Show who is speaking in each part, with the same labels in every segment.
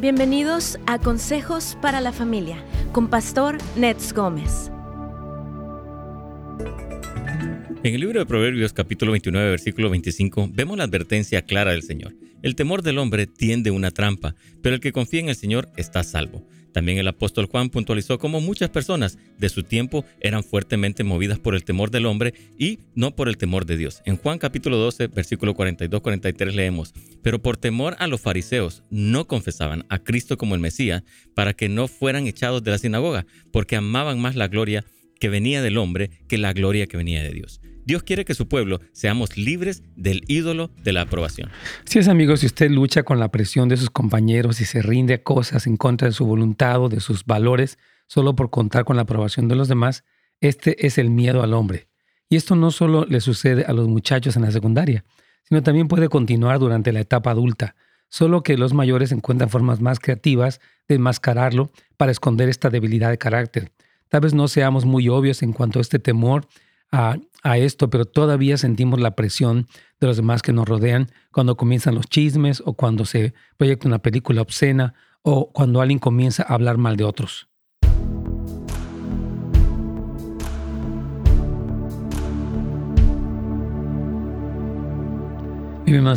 Speaker 1: Bienvenidos a Consejos para la Familia con Pastor Nets Gómez.
Speaker 2: En el libro de Proverbios capítulo 29 versículo 25 vemos la advertencia clara del Señor. El temor del hombre tiende una trampa, pero el que confía en el Señor está salvo. También el apóstol Juan puntualizó cómo muchas personas de su tiempo eran fuertemente movidas por el temor del hombre y no por el temor de Dios. En Juan capítulo 12, versículo 42-43 leemos, pero por temor a los fariseos no confesaban a Cristo como el Mesías para que no fueran echados de la sinagoga, porque amaban más la gloria que venía del hombre que la gloria que venía de Dios. Dios quiere que su pueblo seamos libres del ídolo de la aprobación.
Speaker 3: Si es amigos, si usted lucha con la presión de sus compañeros y se rinde a cosas en contra de su voluntad o de sus valores solo por contar con la aprobación de los demás, este es el miedo al hombre. Y esto no solo le sucede a los muchachos en la secundaria, sino también puede continuar durante la etapa adulta, solo que los mayores encuentran formas más creativas de enmascararlo para esconder esta debilidad de carácter. Tal vez no seamos muy obvios en cuanto a este temor a, esto, pero todavía sentimos la presión de los demás que nos rodean cuando comienzan los chismes o cuando se proyecta una película obscena o cuando alguien comienza a hablar mal de otros.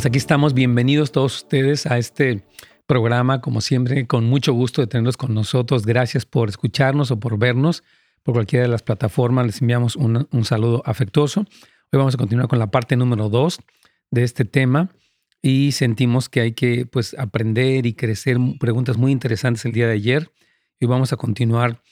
Speaker 3: Aquí estamos. Bienvenidos todos ustedes a este programa, como siempre, con mucho gusto de tenerlos con nosotros. Gracias por escucharnos o por vernos por cualquiera de las plataformas. Les enviamos un, saludo afectuoso. Hoy vamos a continuar con la parte número dos de este tema y sentimos que hay que pues, aprender y crecer preguntas muy interesantes el día de ayer y vamos a continuar.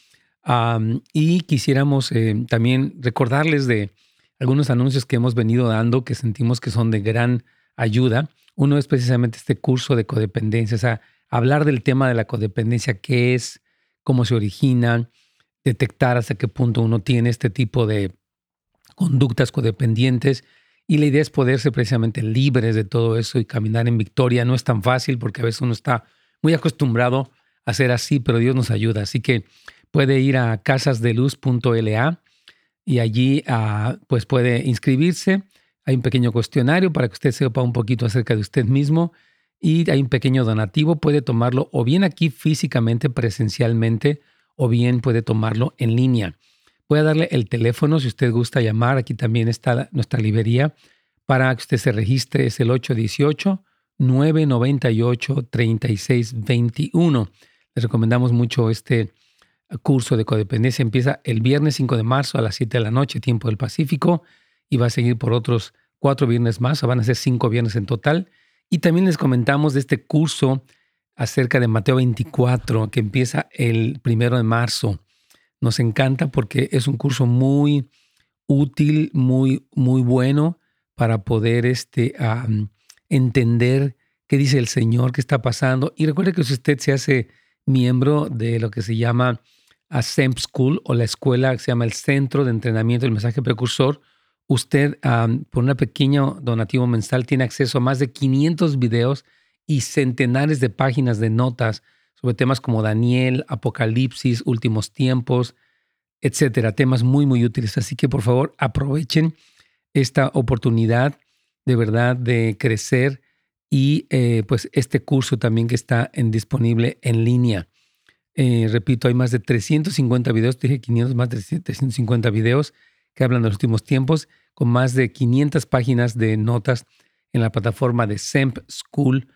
Speaker 3: y quisiéramos eh, también recordarles de algunos anuncios que hemos venido dando que sentimos que son de gran ayuda. Uno es precisamente este curso de codependencia, o sea, hablar del tema de la codependencia, qué es, cómo se origina, detectar hasta qué punto uno tiene este tipo de conductas codependientes. Y la idea es poderse precisamente libres de todo eso y caminar en victoria. No es tan fácil porque a veces uno está muy acostumbrado a ser así, pero Dios nos ayuda. Así que puede ir a casasdeluz.la y allí ah, pues puede inscribirse. Hay un pequeño cuestionario para que usted sepa un poquito acerca de usted mismo y hay un pequeño donativo. Puede tomarlo o bien aquí físicamente, presencialmente, o bien puede tomarlo en línea. Voy a darle el teléfono si usted gusta llamar. Aquí también está nuestra librería para que usted se registre. Es el 818-998-3621. Les recomendamos mucho este curso de codependencia. Empieza el viernes 5 de marzo a las 7 de la noche, tiempo del Pacífico, y va a seguir por otros cuatro viernes más. Van a ser cinco viernes en total. Y también les comentamos de este curso acerca de Mateo 24, que empieza el primero de marzo. Nos encanta porque es un curso muy útil, muy, muy bueno para poder este, entender qué dice el Señor, qué está pasando. Y recuerde que si usted se hace miembro de lo que se llama a SEMP School o la escuela que se llama el Centro de Entrenamiento del Mensaje Precursor, usted por un pequeño donativo mensual tiene acceso a más de 500 videos y centenares de páginas de notas sobre temas como Daniel, Apocalipsis, últimos tiempos, etcétera, temas muy, muy útiles. Así que por favor aprovechen esta oportunidad de verdad de crecer y eh, pues este curso también que está disponible en línea. Eh, repito, hay más de 350 videos, dije 500, más de 350 videos que hablan de los últimos tiempos, con más de 500 páginas de notas en la plataforma de SEMP School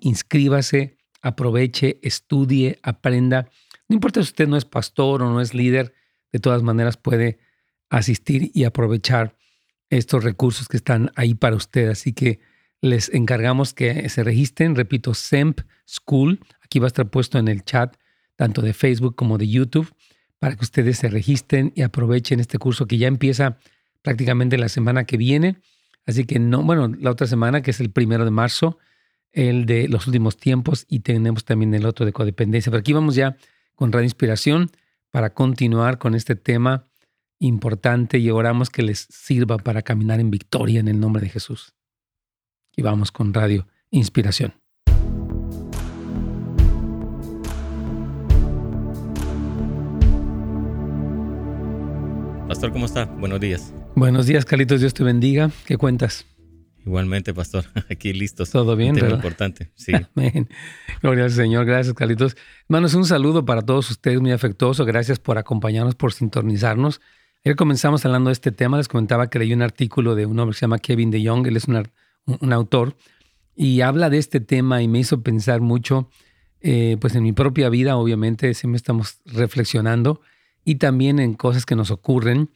Speaker 3: inscríbase, aproveche, estudie, aprenda. No importa si usted no es pastor o no es líder, de todas maneras puede asistir y aprovechar estos recursos que están ahí para usted. Así que les encargamos que se registren, repito, SEMP School. Aquí va a estar puesto en el chat, tanto de Facebook como de YouTube, para que ustedes se registren y aprovechen este curso que ya empieza prácticamente la semana que viene. Así que no, bueno, la otra semana, que es el primero de marzo, el de los últimos tiempos y tenemos también el otro de codependencia. Pero aquí vamos ya con Radio Inspiración para continuar con este tema importante y oramos que les sirva para caminar en victoria en el nombre de Jesús. Y vamos con Radio Inspiración.
Speaker 2: Pastor, ¿cómo está? Buenos días.
Speaker 3: Buenos días, Carlitos. Dios te bendiga. ¿Qué cuentas?
Speaker 2: Igualmente, pastor. Aquí listos.
Speaker 3: Todo bien,
Speaker 2: Un importante. Sí.
Speaker 3: Amén. Gloria al Señor. Gracias, Carlitos. Hermanos, un saludo para todos ustedes muy afectuoso. Gracias por acompañarnos, por sintonizarnos. Ayer comenzamos hablando de este tema. Les comentaba que leí un artículo de un hombre que se llama Kevin de Young. Él es un, un autor y habla de este tema y me hizo pensar mucho, eh, pues en mi propia vida, obviamente, siempre estamos reflexionando y también en cosas que nos ocurren.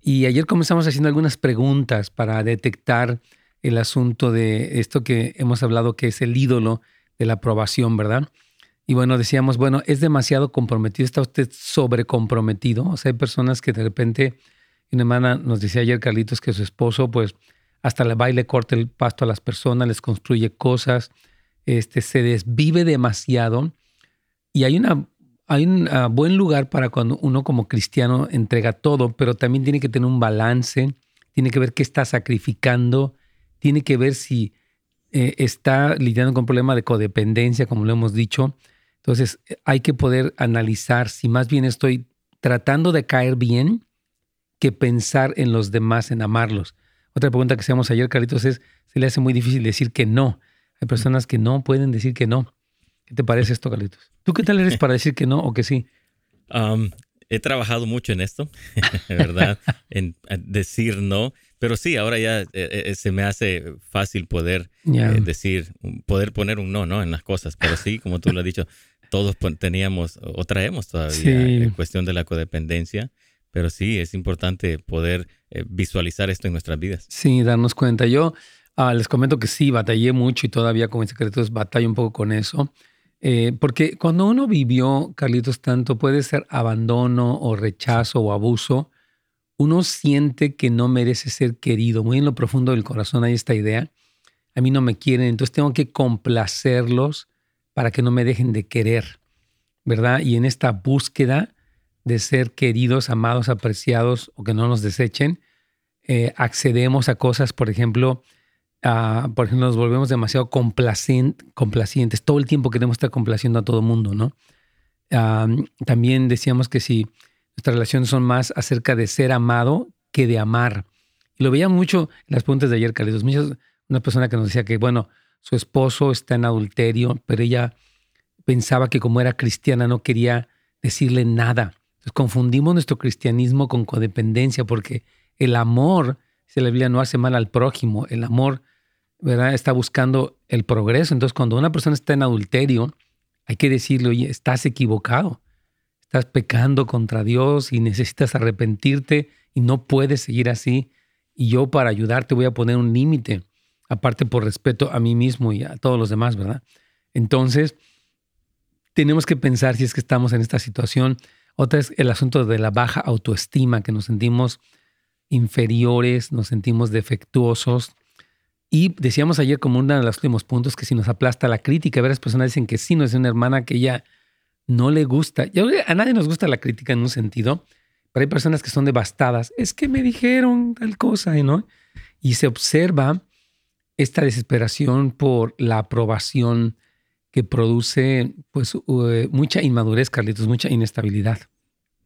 Speaker 3: Y ayer comenzamos haciendo algunas preguntas para detectar el asunto de esto que hemos hablado, que es el ídolo de la aprobación, ¿verdad? Y bueno, decíamos, bueno, es demasiado comprometido, está usted sobrecomprometido. O sea, hay personas que de repente, una hermana nos decía ayer, Carlitos, que su esposo, pues, hasta le baile corta el pasto a las personas, les construye cosas, este, se desvive demasiado. Y hay una hay un ah, buen lugar para cuando uno como cristiano entrega todo, pero también tiene que tener un balance, tiene que ver qué está sacrificando, tiene que ver si eh, está lidiando con un problema de codependencia, como lo hemos dicho. Entonces hay que poder analizar si más bien estoy tratando de caer bien que pensar en los demás, en amarlos. Otra pregunta que hacíamos ayer, Carlitos, es, se le hace muy difícil decir que no. Hay personas que no pueden decir que no. ¿Qué te parece esto, Carlitos? ¿Tú qué tal eres para decir que no o que sí?
Speaker 2: he trabajado mucho en esto, ¿verdad? en decir no, pero sí, ahora ya eh, eh, se me hace fácil poder eh, decir, poder poner un no, ¿no? En las cosas, pero sí, como tú lo has dicho, todos teníamos o traemos todavía en cuestión de la codependencia, pero sí, es importante poder visualizar esto en nuestras vidas.
Speaker 3: Sí, darnos cuenta. Yo ah, les comento que sí, batallé mucho y todavía como secretos batallo un poco con eso. Eh, porque cuando uno vivió, Carlitos, tanto puede ser abandono o rechazo o abuso, uno siente que no merece ser querido. Muy en lo profundo del corazón hay esta idea. A mí no me quieren, entonces tengo que complacerlos para que no me dejen de querer, ¿verdad? Y en esta búsqueda de ser queridos, amados, apreciados o que no nos desechen, eh, accedemos a cosas, por ejemplo, por ejemplo, nos volvemos demasiado complacientes. Todo el tiempo queremos estar complaciendo a todo el mundo, ¿no? también decíamos que si nuestras relaciones son más acerca de ser amado que de amar. Y lo veíamos mucho en las preguntas de ayer, Carlitos. Una persona que nos decía que, bueno, su esposo está en adulterio, pero ella pensaba que como era cristiana no quería decirle nada. Entonces confundimos nuestro cristianismo con codependencia porque el amor, si la Biblia no hace mal al prójimo, el amor ¿verdad? Está buscando el progreso. Entonces, cuando una persona está en adulterio, hay que decirle, oye, estás equivocado, estás pecando contra Dios y necesitas arrepentirte y no puedes seguir así. Y yo para ayudarte voy a poner un límite, aparte por respeto a mí mismo y a todos los demás, ¿verdad? Entonces, tenemos que pensar si es que estamos en esta situación. Otra es el asunto de la baja autoestima, que nos sentimos inferiores, nos sentimos defectuosos, y decíamos ayer como uno de los últimos puntos que si nos aplasta la crítica, varias personas dicen que sí, no es una hermana que ella no le gusta. Yo, a nadie nos gusta la crítica en un sentido, pero hay personas que son devastadas. Es que me dijeron tal cosa, ¿no? Y se observa esta desesperación por la aprobación que produce pues mucha inmadurez, Carlitos, mucha inestabilidad.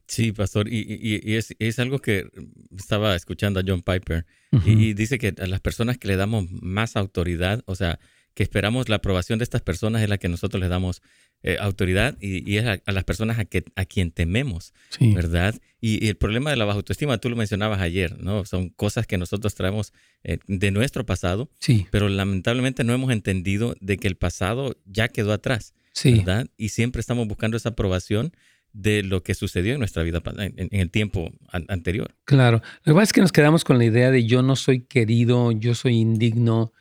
Speaker 2: Sí, pastor, y, es, algo que estaba escuchando a John Piper y, dice que a las personas que le damos más autoridad, o sea, que esperamos la aprobación de estas personas es la que nosotros les damos eh, autoridad y, es a, las personas a, que, a quien tememos, ¿verdad? Y, el problema de la baja autoestima, tú lo mencionabas ayer, ¿no? Son cosas que nosotros traemos eh, de nuestro pasado,
Speaker 3: sí.
Speaker 2: pero lamentablemente no hemos entendido de que el pasado ya quedó atrás, ¿verdad? Y siempre estamos buscando esa aprobación de lo que sucedió en nuestra vida en, el tiempo anterior.
Speaker 3: Claro. Lo que pasa es que nos quedamos con la idea de yo no soy querido, yo soy indigno,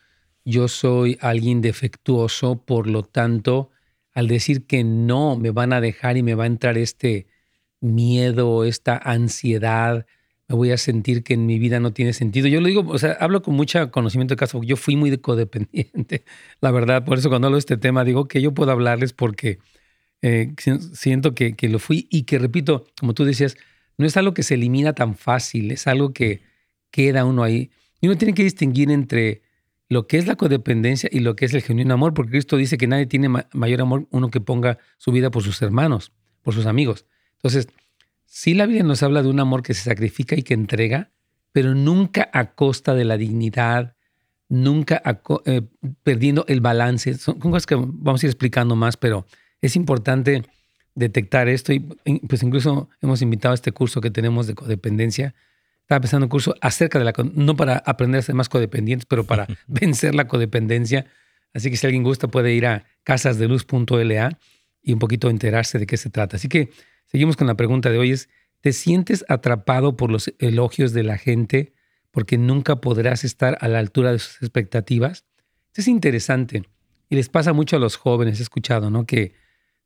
Speaker 3: yo soy alguien defectuoso, por lo tanto, al decir que no, me van a dejar y me va a entrar este miedo, esta ansiedad, me voy a sentir que en mi vida no tiene sentido. Yo lo digo, o sea, hablo con mucho conocimiento de caso, porque yo fui muy codependiente, la verdad, por eso cuando hablo de este tema digo que yo puedo hablarles porque eh, siento que, que, lo fui y que, repito, como tú decías, no es algo que se elimina tan fácil, es algo que queda uno ahí. Y uno tiene que distinguir entre lo que es la codependencia y lo que es el genuino amor, porque Cristo dice que nadie tiene mayor amor uno que ponga su vida por sus hermanos, por sus amigos. Entonces, sí la Biblia nos habla de un amor que se sacrifica y que entrega, pero nunca a costa de la dignidad, nunca eh, perdiendo el balance. Son cosas que vamos a ir explicando más, pero es importante detectar esto y pues incluso hemos invitado a este curso que tenemos de codependencia. Estaba pensando un curso acerca de la, no para aprender a ser más codependientes, pero para vencer la codependencia. Así que si alguien gusta puede ir a casasdeluz.la y un poquito enterarse de qué se trata. Así que seguimos con la pregunta de hoy es, ¿te sientes atrapado por los elogios de la gente porque nunca podrás estar a la altura de sus expectativas? Esto es interesante y les pasa mucho a los jóvenes, he escuchado, ¿no? Que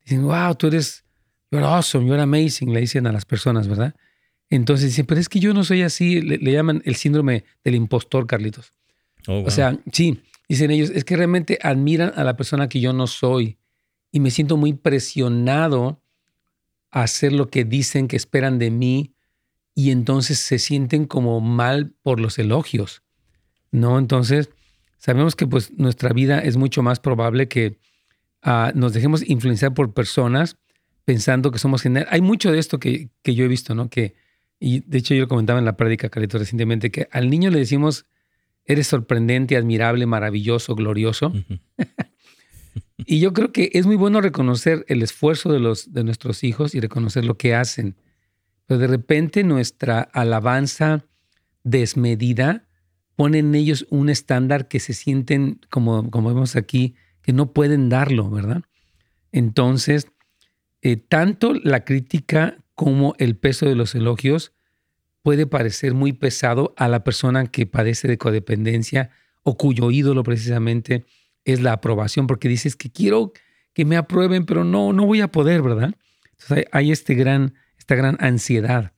Speaker 3: dicen, wow, tú eres, you're awesome, you're amazing, le dicen a las personas, ¿verdad? Entonces dicen, pero es que yo no soy así, le, llaman el síndrome del impostor, Carlitos. Oh, o sea, sí, dicen ellos, es que realmente admiran a la persona que yo no soy y me siento muy presionado a hacer lo que dicen que esperan de mí y entonces se sienten como mal por los elogios, ¿no? Entonces, sabemos que pues nuestra vida es mucho más probable que ah, nos dejemos influenciar por personas pensando que somos geniales. Hay mucho de esto que, que, yo he visto, ¿no? Que, y de hecho yo lo comentaba en la práctica, Carlito, recientemente, que al niño le decimos, eres sorprendente, admirable, maravilloso, glorioso. Y yo creo que es muy bueno reconocer el esfuerzo de, los, de nuestros hijos y reconocer lo que hacen. Pero de repente nuestra alabanza desmedida pone en ellos un estándar que se sienten, como, como vemos aquí, que no pueden darlo, ¿verdad? Entonces, eh, tanto la crítica como el peso de los elogios puede parecer muy pesado a la persona que padece de codependencia o cuyo ídolo precisamente es la aprobación, porque dices que quiero que me aprueben, pero no, no voy a poder, ¿verdad? Entonces hay, este gran, esta gran ansiedad.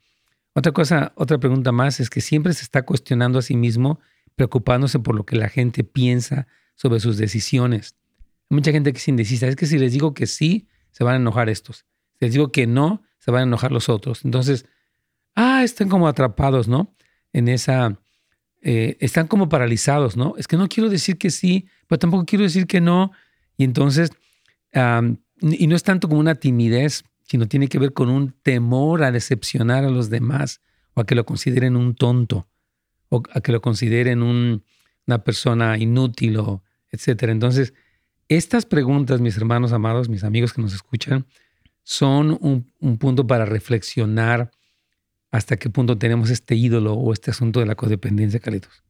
Speaker 3: Otra cosa, otra pregunta más es que siempre se está cuestionando a sí mismo, preocupándose por lo que la gente piensa sobre sus decisiones. Hay mucha gente que es indecisa. Es que si les digo que sí, se van a enojar estos. Si les digo que no, se van a enojar los otros. Entonces, ah, están como atrapados, ¿no? En esa, eh, están como paralizados, ¿no? Es que no quiero decir que sí, pero tampoco quiero decir que no. Y entonces, y no es tanto como una timidez, sino tiene que ver con un temor a decepcionar a los demás o a que lo consideren un tonto o a que lo consideren una persona inútil o etcétera. Entonces, estas preguntas, mis hermanos amados, mis amigos que nos escuchan, son un, un punto para reflexionar hasta qué punto tenemos este ídolo o este asunto de la codependencia, Carlitos.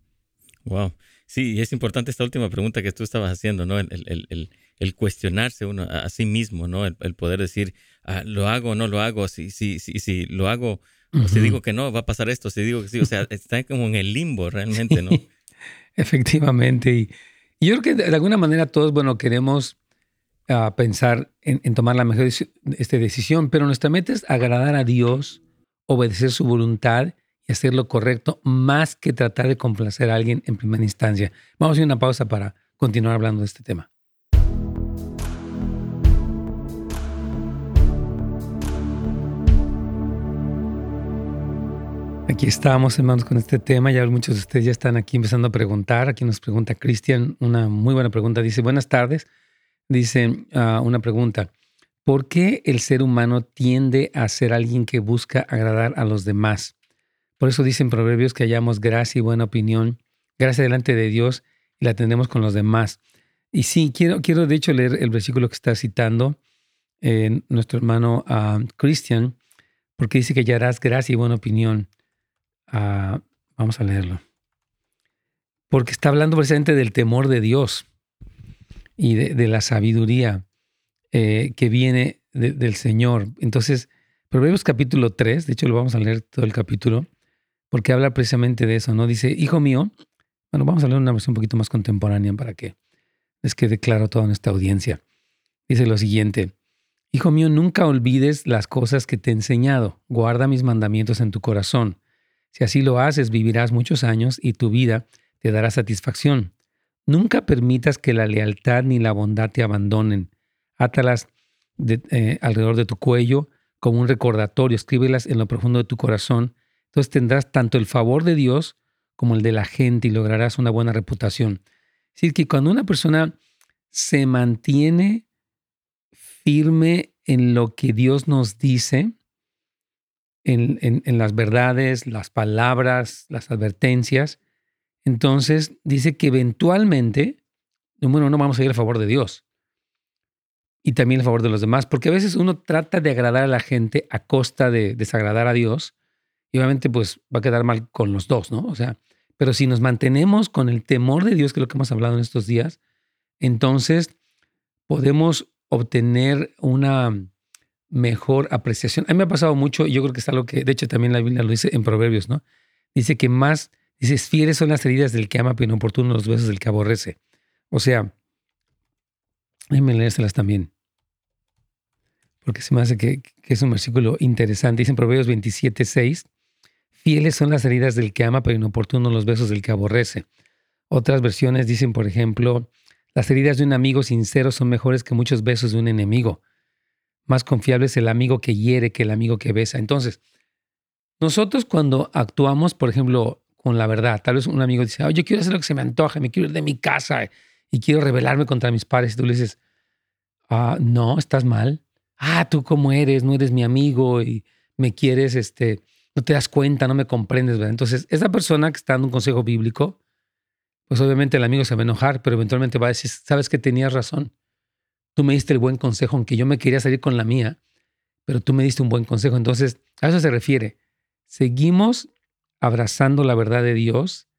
Speaker 2: Wow. Sí, y es importante esta última pregunta que tú estabas haciendo, ¿no? El, cuestionarse uno a, sí mismo, ¿no? El, poder decir, ah, ¿lo hago o no lo hago? Si, si, si, si lo hago, o si digo que no, va a pasar esto, si digo que sí, o sea, está como en el limbo realmente, ¿no?
Speaker 3: Efectivamente. Y, yo creo que de alguna manera todos, bueno, queremos ah, pensar en, tomar la mejor este, decisión, pero nuestra meta es agradar a Dios obedecer su voluntad y hacer lo correcto más que tratar de complacer a alguien en primera instancia. Vamos a ir a una pausa para continuar hablando de este tema. Aquí estamos, hermanos, con este tema. Ya muchos de ustedes ya están aquí empezando a preguntar. Aquí nos pregunta Cristian una muy buena pregunta. Dice, buenas tardes. Dice ah, una pregunta. ¿Por qué el ser humano tiende a ser alguien que busca agradar a los demás? Por eso dicen proverbios que hallamos gracia y buena opinión, gracia delante de Dios y la tendremos con los demás. Y sí, quiero, quiero de hecho leer el versículo que está citando eh, nuestro hermano uh, Christian, porque dice que hallarás gracia y buena opinión. Ah, vamos a leerlo. Porque está hablando precisamente del temor de Dios y de la sabiduría. Eh, que viene del Señor. Entonces, Proverbios capítulo 3, de hecho lo vamos a leer todo el capítulo, porque habla precisamente de eso, ¿no? Dice, hijo mío, bueno, vamos a leer una versión un poquito más contemporánea para que les quede claro toda nuestra audiencia. Dice lo siguiente, hijo mío, nunca olvides las cosas que te he enseñado, guarda mis mandamientos en tu corazón. Si así lo haces, vivirás muchos años y tu vida te dará satisfacción. Nunca permitas que la lealtad ni la bondad te abandonen átalas eh, alrededor de tu cuello como un recordatorio, escríbelas en lo profundo de tu corazón. Entonces tendrás tanto el favor de Dios como el de la gente y lograrás una buena reputación. Es decir, que cuando una persona se mantiene firme en lo que Dios nos dice, en, las verdades, las palabras, las advertencias, Entonces dice que eventualmente, bueno, no vamos a ir a favor de Dios y también a favor de los demás, porque a veces uno trata de agradar a la gente a costa de desagradar a Dios y obviamente pues va a quedar mal con los dos, ¿no? O sea, pero si nos mantenemos con el temor de Dios, que es lo que hemos hablado en estos días, entonces podemos obtener una mejor apreciación. A mí me ha pasado mucho, y yo creo que es algo que, de hecho, también la Biblia lo dice en Proverbios, ¿no? Dice que más, dice, fieles son las heridas del que ama, pero inoportunos los besos del que aborrece. O sea, déjenme leérselas también, porque se me hace que, que es un versículo interesante. Dice en Proverbios 27, 6, fieles son las heridas del que ama, pero inoportunos los besos del que aborrece. Otras versiones dicen, por ejemplo, las heridas de un amigo sincero son mejores que muchos besos de un enemigo. Más confiable es el amigo que hiere que el amigo que besa. Entonces, nosotros cuando actuamos, por ejemplo, con la verdad, tal vez un amigo dice, yo quiero hacer lo que se me antoje, me quiero ir de mi casa y quiero rebelarme contra mis padres. Y tú le dices, ah, no, estás mal. Ah, tú cómo eres, no eres mi amigo y me quieres, este, no te das cuenta, no me comprendes. ¿verdad? Entonces, esa persona que está dando un consejo bíblico, pues obviamente el amigo se va a enojar, pero eventualmente va a decir, sabes que tenías razón tú me diste el buen consejo, aunque yo me quería salir con la mía, pero tú me diste un buen consejo. Entonces, a eso se refiere. Seguimos abrazando la verdad de Dios,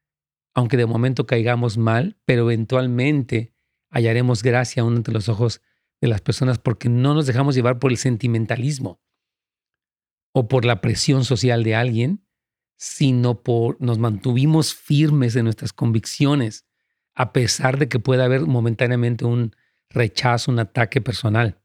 Speaker 3: aunque de momento caigamos mal, pero eventualmente hallaremos gracia aún ante los ojos de las personas porque no nos dejamos llevar por el sentimentalismo o por la presión social de alguien, sino por nos mantuvimos firmes en nuestras convicciones, a pesar de que pueda haber momentáneamente un rechazo, un ataque personal.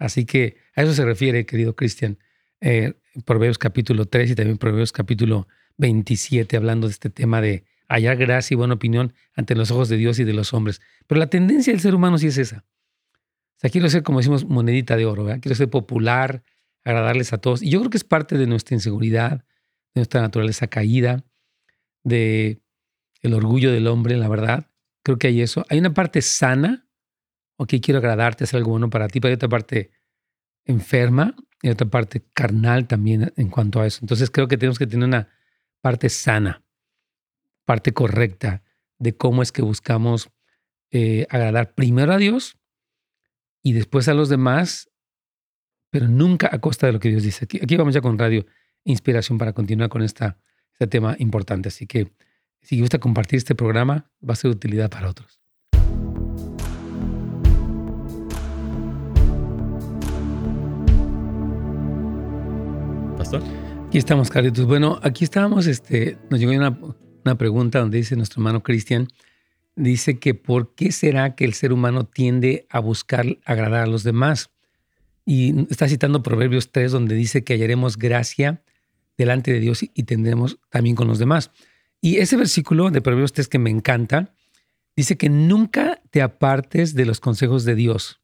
Speaker 3: Así que a eso se refiere, querido Cristian, eh, Proverbios capítulo 3 y también Proverbios capítulo 27, hablando de este tema de hallar gracia y buena opinión ante los ojos de Dios y de los hombres. Pero la tendencia del ser humano sí es esa. O sea, quiero ser, como decimos, monedita de oro, quiero ser popular, agradarles a todos. Y yo creo que es parte de nuestra inseguridad, de nuestra naturaleza caída, de el orgullo del hombre, la verdad. Creo que hay eso. Hay una parte sana ok, quiero agradarte, hacer algo bueno para ti, pero hay otra parte enferma y otra parte carnal también en cuanto a eso. Entonces creo que tenemos que tener una parte sana, parte correcta de cómo es que buscamos eh, agradar primero a Dios y después a los demás, pero nunca a costa de lo que Dios dice. Aquí, aquí vamos ya con Radio Inspiración para continuar con esta, este tema importante. Así que si gusta compartir este programa, va a ser de utilidad para otros. Aquí estamos, Carlitos. Bueno, aquí estábamos, este, nos llegó una, una pregunta donde dice nuestro hermano Cristian, dice que por qué será que el ser humano tiende a buscar agradar a los demás. Y está citando Proverbios 3, donde dice que hallaremos gracia delante de Dios y tendremos también con los demás. Y ese versículo de Proverbios 3 que me encanta, dice que nunca te apartes de los consejos de Dios.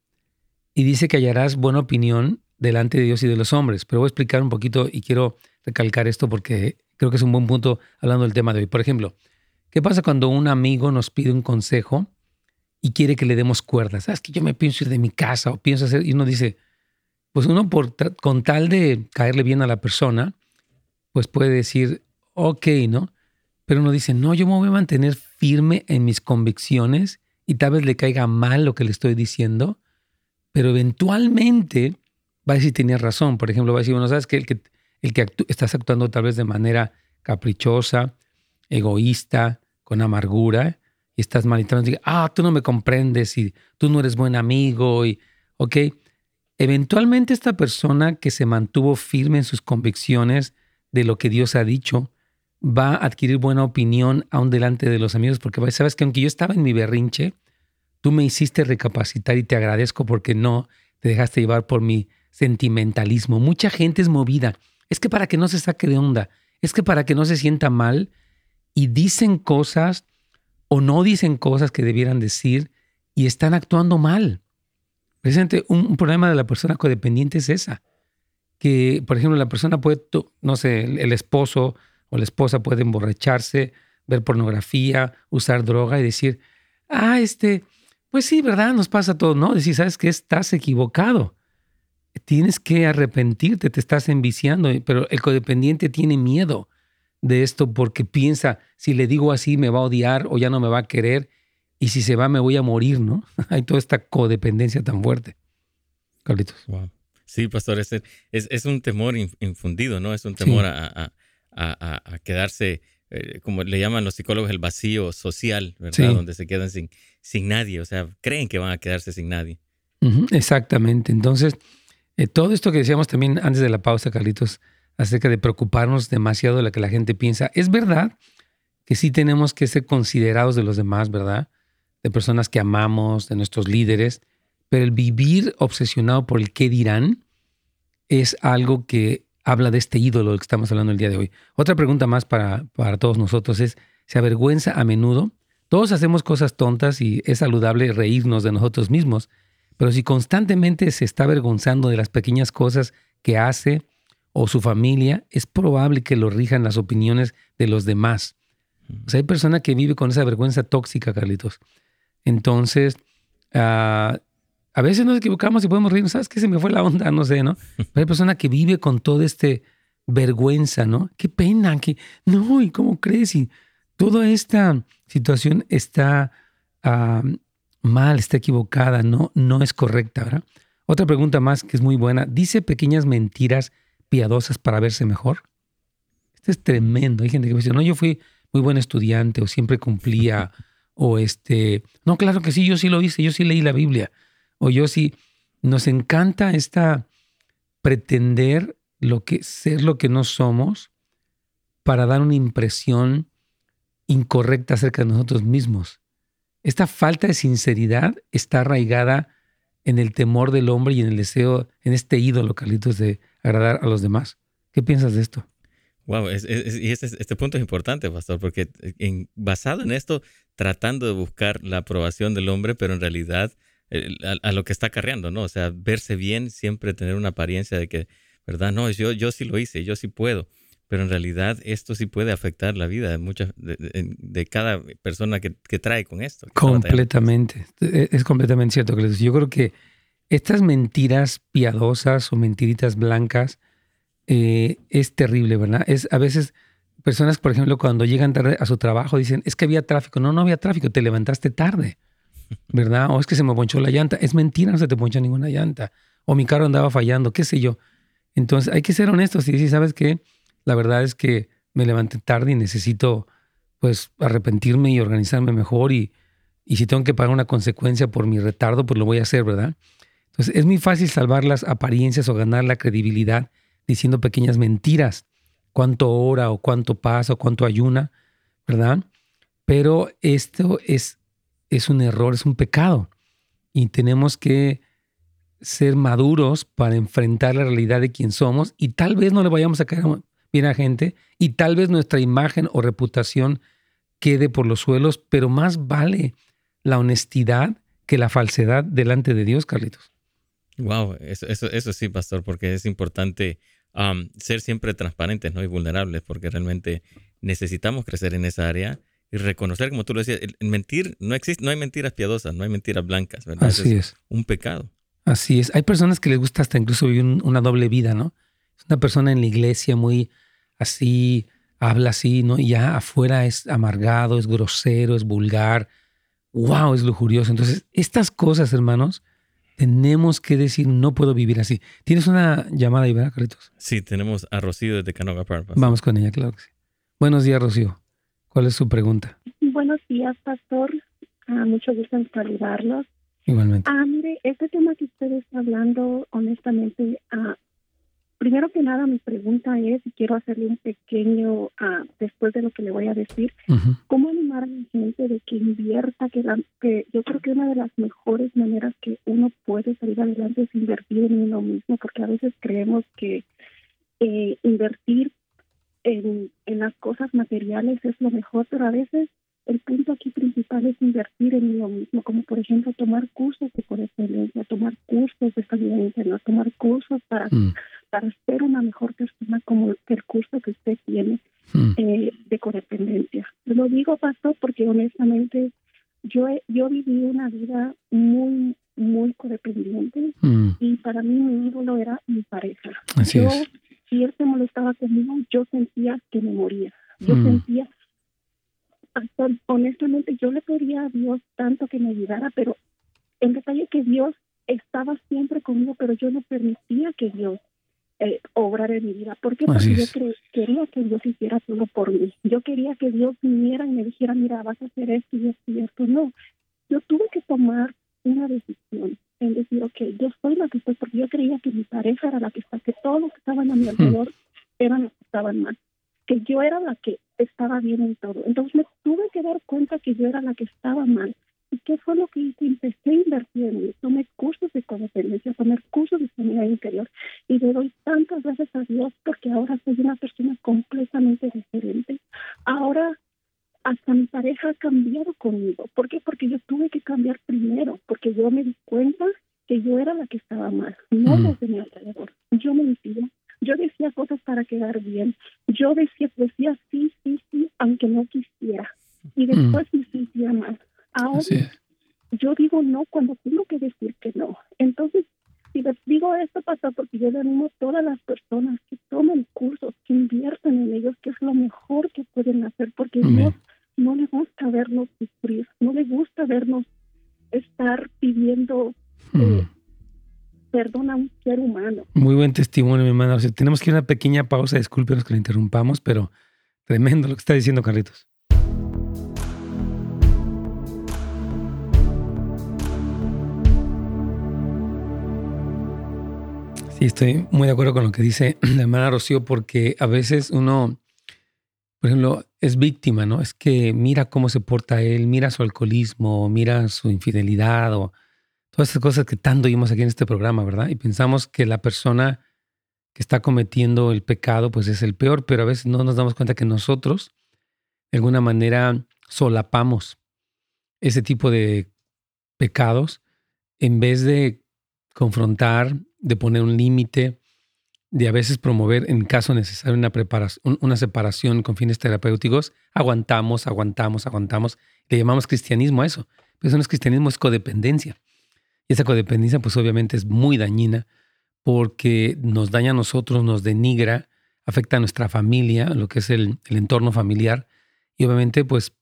Speaker 3: Y dice que hallarás buena opinión delante de Dios y de los hombres. Pero voy a explicar un poquito y quiero recalcar esto porque creo que es un buen punto hablando del tema de hoy. Por ejemplo, ¿qué pasa cuando un amigo nos pide un consejo y quiere que le demos cuerdas? ¿Sabes que yo me pienso ir de mi casa o pienso hacer? Y uno dice, pues uno por, con tal de caerle bien a la persona, pues puede decir, ok, ¿no? Pero uno dice, no, yo me voy a mantener firme en mis convicciones y tal vez le caiga mal lo que le estoy diciendo, pero eventualmente va a decir tienes razón. Por ejemplo, va a decir, bueno, sabes que, el que estás actuando tal vez de manera caprichosa, egoísta, con amargura, y estás malintando, ah, tú no me comprendes y tú no eres buen amigo, y, ok. Eventualmente esta persona que se mantuvo firme en sus convicciones de lo que Dios ha dicho, va a adquirir buena opinión aún delante de los amigos, porque sabes que aunque yo estaba en mi berrinche, tú me hiciste recapacitar y te agradezco porque no te dejaste llevar por mi sentimentalismo. Mucha gente es movida. Es que para que no se saque de onda, es que para que no se sienta mal y dicen cosas o no dicen cosas que debieran decir y están actuando mal. Precisamente un, problema de la persona codependiente es esa. Que, por ejemplo, la persona puede, no sé, el esposo o la esposa puede emborracharse, ver pornografía, usar droga y decir, ah, este, pues sí, ¿verdad? Nos pasa todo, ¿no? Decir, ¿sabes qué? Estás equivocado tienes que arrepentirte, te estás enviciando, pero el codependiente tiene miedo de esto porque piensa, si le digo así me va a odiar o ya no me va a querer y si se va me voy a morir, ¿no? Hay toda esta codependencia tan fuerte. Carlitos.
Speaker 2: Sí, pastor, es, es, un temor infundido, ¿no? Es un temor a, quedarse, eh, como le llaman los psicólogos, el vacío social, ¿verdad? Donde se quedan sin, sin nadie, o sea, creen que van a quedarse sin nadie.
Speaker 3: exactamente. Entonces, eh, todo esto que decíamos también antes de la pausa, Carlitos, acerca de preocuparnos demasiado de lo que la gente piensa, es verdad que sí tenemos que ser considerados de los demás, ¿verdad? De personas que amamos, de nuestros líderes, pero el vivir obsesionado por el qué dirán es algo que habla de este ídolo del que estamos hablando el día de hoy. Otra pregunta más para, para todos nosotros es, ¿se avergüenza a menudo? Todos hacemos cosas tontas y es saludable reírnos de nosotros mismos, pero si constantemente se está avergonzando de las pequeñas cosas que hace o su familia, es probable que lo rijan las opiniones de los demás. O sea, hay personas que vive con esa vergüenza tóxica, Carlitos. Entonces, uh, a veces nos equivocamos y podemos reírnos, ¿sabes qué? Se me fue la onda, no sé, ¿no? Pero hay personas que vive con todo este vergüenza, ¿no? Qué pena, que no, ¿y cómo crees? Y toda esta situación está ah, mal, está equivocada, no, no es correcta, ¿verdad? Otra pregunta más que es muy buena. ¿Dice pequeñas mentiras piadosas para verse mejor? Esto es tremendo. Hay gente que dice, no, yo fui muy buen estudiante o siempre cumplía o este, no, claro que sí, yo sí lo hice, yo sí leí la Biblia o yo sí, nos encanta esta pretender lo que, ser lo que no somos para dar una impresión incorrecta acerca de nosotros mismos. Esta falta de sinceridad está arraigada en el temor del hombre y en el deseo, en este ídolo, Carlitos, de agradar a los demás. ¿Qué piensas de esto?
Speaker 2: Wow, y este, este, punto es importante, pastor, porque basado en esto, tratando de buscar la aprobación del hombre, pero en realidad a, lo que está acarreando, ¿no? O sea, verse bien, siempre tener una apariencia de que, ¿verdad? No, yo, yo sí lo hice, yo sí puedo. Pero en realidad esto sí puede afectar la vida de, muchas, de, cada persona que, trae con esto.
Speaker 3: Completamente. E, es completamente cierto. que Yo creo que estas mentiras piadosas o mentiritas blancas eh, es terrible, ¿verdad? Es a veces personas, por ejemplo, cuando llegan tarde a su trabajo dicen, es que había tráfico. No, no había tráfico, te levantaste tarde. ¿verdad? O es que se me ponchó la llanta. Es mentira, no se te poncha ninguna llanta. O mi carro andaba fallando, qué sé yo. Entonces hay que ser honestos y decir, ¿sabes qué? La verdad es que me levanté tarde y necesito pues arrepentirme y organizarme mejor y, y si tengo que pagar una consecuencia por mi retardo, pues lo voy a hacer, ¿verdad? Entonces es muy fácil salvar las apariencias o ganar la credibilidad diciendo pequeñas mentiras. Cuánto ora o cuánto pasa o cuánto ayuna, ¿verdad? Pero esto es es un error, es un pecado. Y tenemos que ser maduros para enfrentar la realidad de quién somos y tal vez no le vayamos a caer bien a gente y tal vez nuestra imagen o reputación quede por los suelos, pero más vale la honestidad que la falsedad delante de Dios, Carlitos.
Speaker 2: Wow, eso, eso, sí, pastor, porque es importante um, ser siempre transparentes ¿no? y vulnerables, porque realmente necesitamos crecer en esa área y reconocer, como tú lo decías, el mentir, no existe, no hay mentiras piadosas, no hay mentiras blancas, ¿verdad?
Speaker 3: Así es,
Speaker 2: Un pecado.
Speaker 3: Así es. Hay personas que les gusta hasta incluso vivir una doble vida, ¿no? Es una persona en la iglesia muy así, habla así, ¿no? Y ya afuera es amargado, es grosero, es vulgar. ¡Wow! Es lujurioso. Entonces, estas cosas, hermanos, tenemos que decir, no puedo vivir así. ¿Tienes una llamada ahí, verdad, Carlitos?
Speaker 2: Sí, tenemos a Rocío desde Canoga Park.
Speaker 3: Vamos con ella, claro que sí. Buenos días, Rocío. ¿Cuál es su pregunta?
Speaker 4: Buenos días, pastor. Ah, mucho gusto en saludarlos.
Speaker 3: Igualmente.
Speaker 4: Ah, mire, este tema que usted está hablando, honestamente, ah, primero que nada, mi pregunta es, y quiero hacerle un pequeño, ah, después de lo que le voy a decir, ¿cómo animar a la gente de que invierta? Que, que yo creo que una de las mejores maneras que uno puede salir adelante es invertir en uno mismo, porque a veces creemos que eh, invertir en, en las cosas materiales es lo mejor, pero a veces el punto aquí principal es invertir en lo mismo, como por ejemplo tomar cursos de correspondencia, tomar cursos de salud interna, tomar cursos para, mm. para ser una mejor persona como el curso que usted tiene mm. eh, de codependencia. Lo digo, pastor, porque honestamente yo, yo viví una vida muy, muy codependiente mm. y para mí mi ídolo era mi pareja.
Speaker 3: Así
Speaker 4: yo,
Speaker 3: es
Speaker 4: si él se molestaba conmigo, yo sentía que me moría. Yo mm. sentía, honestamente, yo le pedía a Dios tanto que me ayudara, pero en detalle que Dios estaba siempre conmigo, pero yo no permitía que Dios eh, obrara en mi vida. ¿Por qué? Porque yo quería que Dios hiciera todo por mí. Yo quería que Dios viniera y me dijera, mira, vas a hacer esto y esto y esto. No, yo tuve que tomar una decisión en decir, ok, yo soy la que estoy, porque yo creía que mi pareja era la que está, que todos los que estaban a mi hmm. alrededor eran los que estaban mal, que yo era la que estaba bien en todo. Entonces me tuve que dar cuenta que yo era la que estaba mal. ¿Y qué fue lo que hice? Empecé a invertir en mí. Tomé cursos de codependencia, tomé cursos de sanidad interior. Y le doy tantas gracias a Dios porque ahora soy una persona completamente diferente. Ahora hasta mi pareja ha cambiado conmigo. ¿Por qué? Porque yo tuve que cambiar primero, porque yo me di cuenta que yo era la que estaba mal, no mm. los de mi alrededor. Yo me decía, yo decía cosas para quedar bien. Yo decía, decía sí, aunque no quisiera. Y mm. después me sentía mal. Ahora yo digo no cuando tengo que decir que no. Entonces, si les digo esto pasa porque yo le animo a todas las personas que tomen cursos, que inviertan en ellos, que es lo mejor que pueden hacer, porque no, no le gusta vernos sufrir, no le gusta vernos estar pidiendo eh, mm. perdón a un ser humano.
Speaker 3: Muy buen testimonio, mi hermana. tenemos que ir a una pequeña pausa, discúlpenos que le interrumpamos, pero tremendo lo que está diciendo Carlitos. Sí, estoy muy de acuerdo con lo que dice la hermana Rocío, porque a veces uno, por ejemplo, es víctima, ¿no? Es que mira cómo se porta él, mira su alcoholismo, mira su infidelidad o todas esas cosas que tanto vimos aquí en este programa, ¿verdad? Y pensamos que la persona está cometiendo el pecado, pues es el peor, pero a veces no nos damos cuenta que nosotros, de alguna manera, solapamos ese tipo de pecados en vez de confrontar, de poner un límite, de a veces promover, en caso necesario, una, preparación, una separación con fines terapéuticos, aguantamos, aguantamos, aguantamos. Le llamamos cristianismo a eso. Pero eso no es cristianismo, es codependencia. Y esa codependencia, pues obviamente es muy dañina porque nos daña a nosotros, nos denigra, afecta a nuestra familia, lo que es el, entorno familiar, y obviamente, pues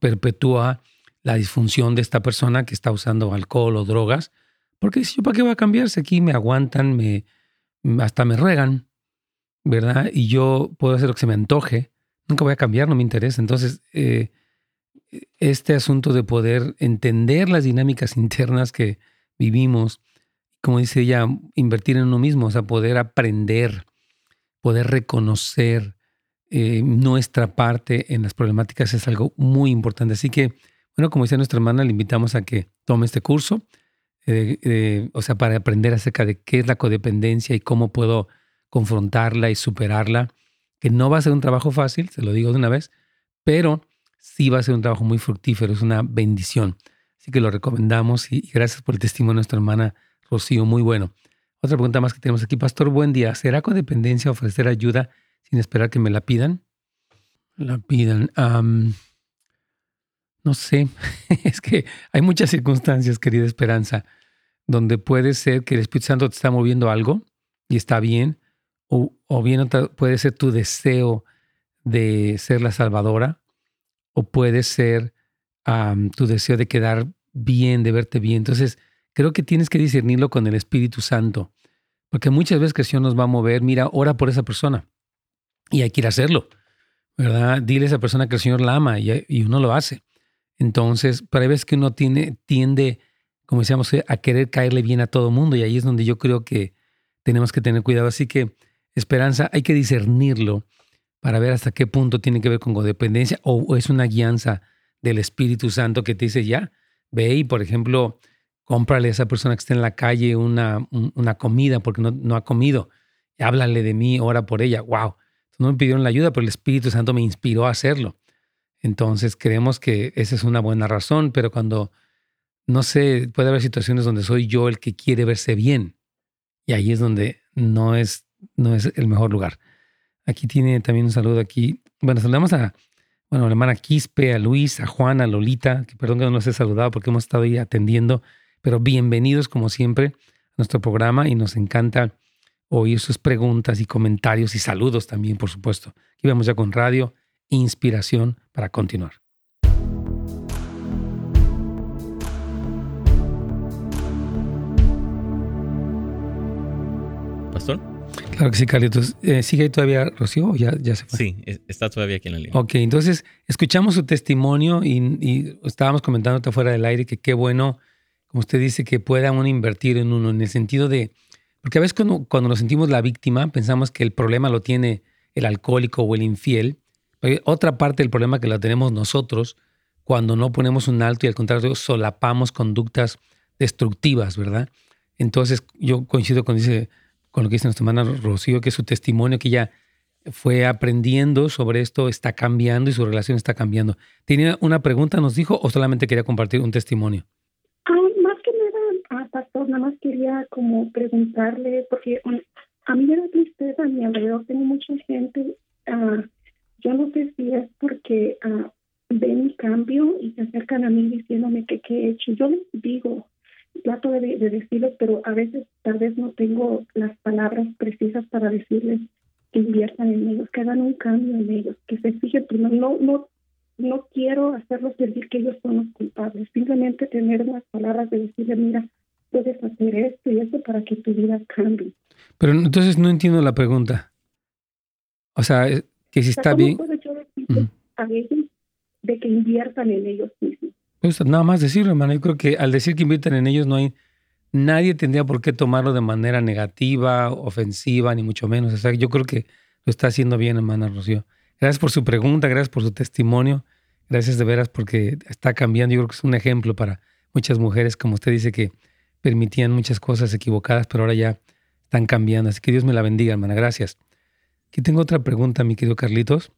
Speaker 3: perpetúa la disfunción de esta persona que está usando alcohol o drogas porque dice, ¿yo para qué voy a cambiarse? Aquí me aguantan, me, hasta me ruegan, ¿verdad? Y yo puedo hacer lo que se me antoje. Nunca voy a cambiar, no me interesa. Entonces, eh, este asunto de poder entender las dinámicas internas que vivimos, como dice ella, invertir en uno mismo, o sea, poder aprender, poder reconocer eh, nuestra parte en las problemáticas es algo muy importante. Así que, bueno, como dice nuestra hermana, le invitamos a que tome este curso. Eh, eh, o sea, para aprender acerca de qué es la codependencia y cómo puedo confrontarla y superarla, que no va a ser un trabajo fácil, se lo digo de una vez, pero sí va a ser un trabajo muy fructífero, es una bendición. Así que lo recomendamos y, gracias por el testimonio de nuestra hermana Rocío, muy bueno. Otra pregunta más que tenemos aquí, Pastor, buen día. ¿Será codependencia ofrecer ayuda sin esperar que me la pidan? La pidan. No sé, es que hay muchas circunstancias, querida Esperanza, donde puede ser que el Espíritu Santo te está moviendo algo y está bien, o, bien puede ser tu deseo de ser la salvadora, o puede ser tu deseo de quedar bien, de verte bien. Entonces, creo que tienes que discernirlo con el Espíritu Santo, porque muchas veces que el Señor nos va a mover, mira, ora por esa persona, y hay que ir a hacerlo, ¿verdad? Dile a esa persona que el Señor la ama y uno lo hace. Entonces, hay veces que uno tiene, tiende, como decíamos, eh, a querer caerle bien a todo mundo y ahí es donde yo creo que tenemos que tener cuidado. Así que, esperanza, hay que discernirlo para ver hasta qué punto tiene que ver con codependencia o, es una guianza del Espíritu Santo que te dice ya, ve y, por ejemplo, cómprale a esa persona que está en la calle una, una comida porque no, no, ha comido. Háblale de mí, ora por ella. ¡Wow! No me pidieron la ayuda, pero el Espíritu Santo me inspiró a hacerlo. Entonces creemos que esa es una buena razón, pero cuando, no sé, puede haber situaciones donde soy yo el que quiere verse bien y ahí es donde no es, no es el mejor lugar. Aquí tiene también un saludo aquí. Bueno, saludamos a, bueno, la hermana Quispe, a Luis, a Juan, a Lolita, que perdón que no los he saludado porque hemos estado ahí atendiendo, pero bienvenidos como siempre a nuestro programa y nos encanta oír sus preguntas y comentarios y saludos también, por supuesto. Aquí vamos ya con radio inspiración para continuar.
Speaker 2: Pastor.
Speaker 3: Claro que sí, Carlitos. Eh, ¿Sigue ahí todavía Rocío o ya, ya se fue?
Speaker 2: Sí, está todavía aquí en la línea.
Speaker 3: Ok, entonces escuchamos su testimonio y, estábamos comentando fuera del aire que qué bueno, usted dice, que pueda uno invertir en uno, en el sentido de, porque a veces cuando, cuando nos sentimos la víctima pensamos que el problema lo tiene el alcohólico o el infiel, pero otra parte del problema que la tenemos nosotros cuando no ponemos un alto y al contrario solapamos conductas destructivas, ¿verdad? Entonces yo coincido con dice con lo que dice nuestra hermana Rocío, que su testimonio, que ella fue aprendiendo sobre esto, está cambiando y su relación está cambiando. ¿Tenía una pregunta, nos dijo, o solamente quería compartir un testimonio?
Speaker 4: Nada, más quería como preguntarle, porque a mí me da tristeza a mi alrededor, tengo mucha gente, uh, yo no sé si es porque uh, ven mi cambio y se acercan a mí diciéndome que qué he hecho. Yo les digo, trato de, de, decirles, pero a veces tal vez no tengo las palabras precisas para decirles que inviertan en ellos, que hagan un cambio en ellos, que se fijen primero. No, no, no quiero hacerlos sentir que ellos son los culpables, simplemente tener unas palabras de decirles, mira, puedes hacer esto y esto para que tu vida cambie.
Speaker 3: Pero entonces no entiendo la pregunta. O sea, que si está bien...
Speaker 4: Puedo yo a ellos de que inviertan en ellos mismos?
Speaker 3: Pues nada más decirlo, hermano. Yo creo que al decir que invitan en ellos no hay... Nadie tendría por qué tomarlo de manera negativa, ofensiva, ni mucho menos. O sea, yo creo que lo está haciendo bien, hermana Rocío. Gracias por su pregunta, gracias por su testimonio. Gracias de veras porque está cambiando. Yo creo que es un ejemplo para muchas mujeres, como usted dice, que permitían muchas cosas equivocadas, pero ahora ya están cambiando. Así que Dios me la bendiga, hermana. Gracias. Aquí tengo otra pregunta, mi querido Carlitos.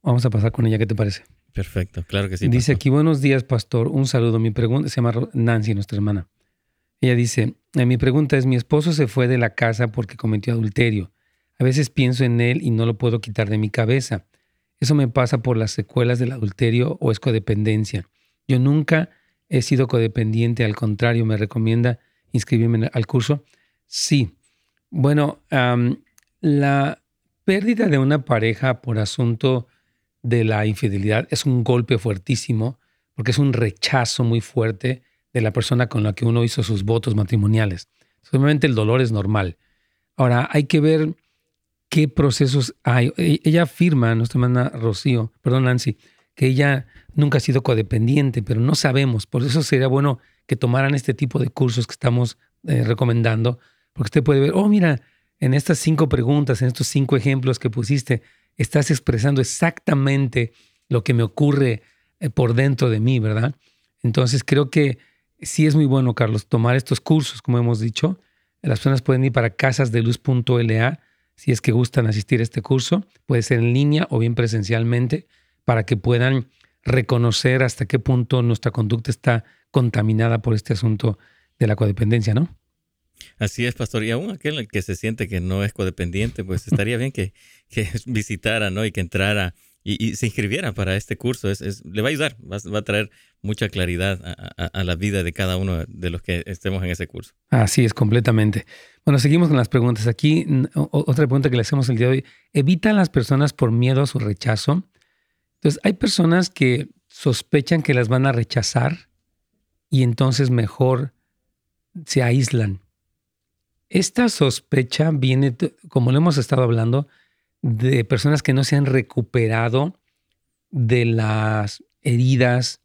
Speaker 3: Vamos a pasar con ella. ¿Qué te parece?
Speaker 2: Perfecto, claro que sí.
Speaker 3: Dice aquí, buenos días, pastor. Un saludo. Mi pregunta se llama Nancy, nuestra hermana. Ella dice, eh, mi pregunta es, mi esposo se fue de la casa porque cometió adulterio. A veces pienso en él y no lo puedo quitar de mi cabeza. Eso me pasa por las secuelas del adulterio o es codependencia. Yo nunca he sido codependiente, al contrario, me recomienda inscribirme al curso. Sí. Bueno, la pérdida de una pareja por asunto de la infidelidad es un golpe fuertísimo porque es un rechazo muy fuerte de la persona con la que uno hizo sus votos matrimoniales. Obviamente el dolor es normal. Ahora, hay que ver qué procesos hay. E, ella afirma, nuestra hermana Rocío, perdón Nancy, que ella nunca ha sido codependiente, pero no sabemos. Por eso sería bueno que tomaran este tipo de cursos que estamos eh, recomendando, porque usted puede ver, oh, mira, en estas cinco preguntas, en estos cinco ejemplos que pusiste, estás expresando exactamente lo que me ocurre eh, por dentro de mí, ¿verdad? Entonces creo que sí es muy bueno, Carlos, tomar estos cursos, como hemos dicho. Las personas pueden ir para casasdeluz.la si es que gustan asistir a este curso. Puede ser en línea o bien presencialmente para que puedan reconocer hasta qué punto nuestra conducta está contaminada por este asunto de la codependencia, ¿no?
Speaker 2: Así es, pastor. Y aún aquel que se siente que no es codependiente, pues estaría bien que, que visitara, ¿no? Y que entrara y, se inscribiera para este curso. Es, le va a ayudar, va, a traer mucha claridad a, la vida de cada uno de los que estemos en ese curso.
Speaker 3: Así es, completamente. Bueno, seguimos con las preguntas. Aquí, otra pregunta que le hacemos el día de hoy. ¿Evitan las personas por miedo a su rechazo? Entonces, hay personas que sospechan que las van a rechazar y entonces mejor se aíslan. Esta sospecha viene, como lo hemos estado hablando, de personas que no se han recuperado de las heridas,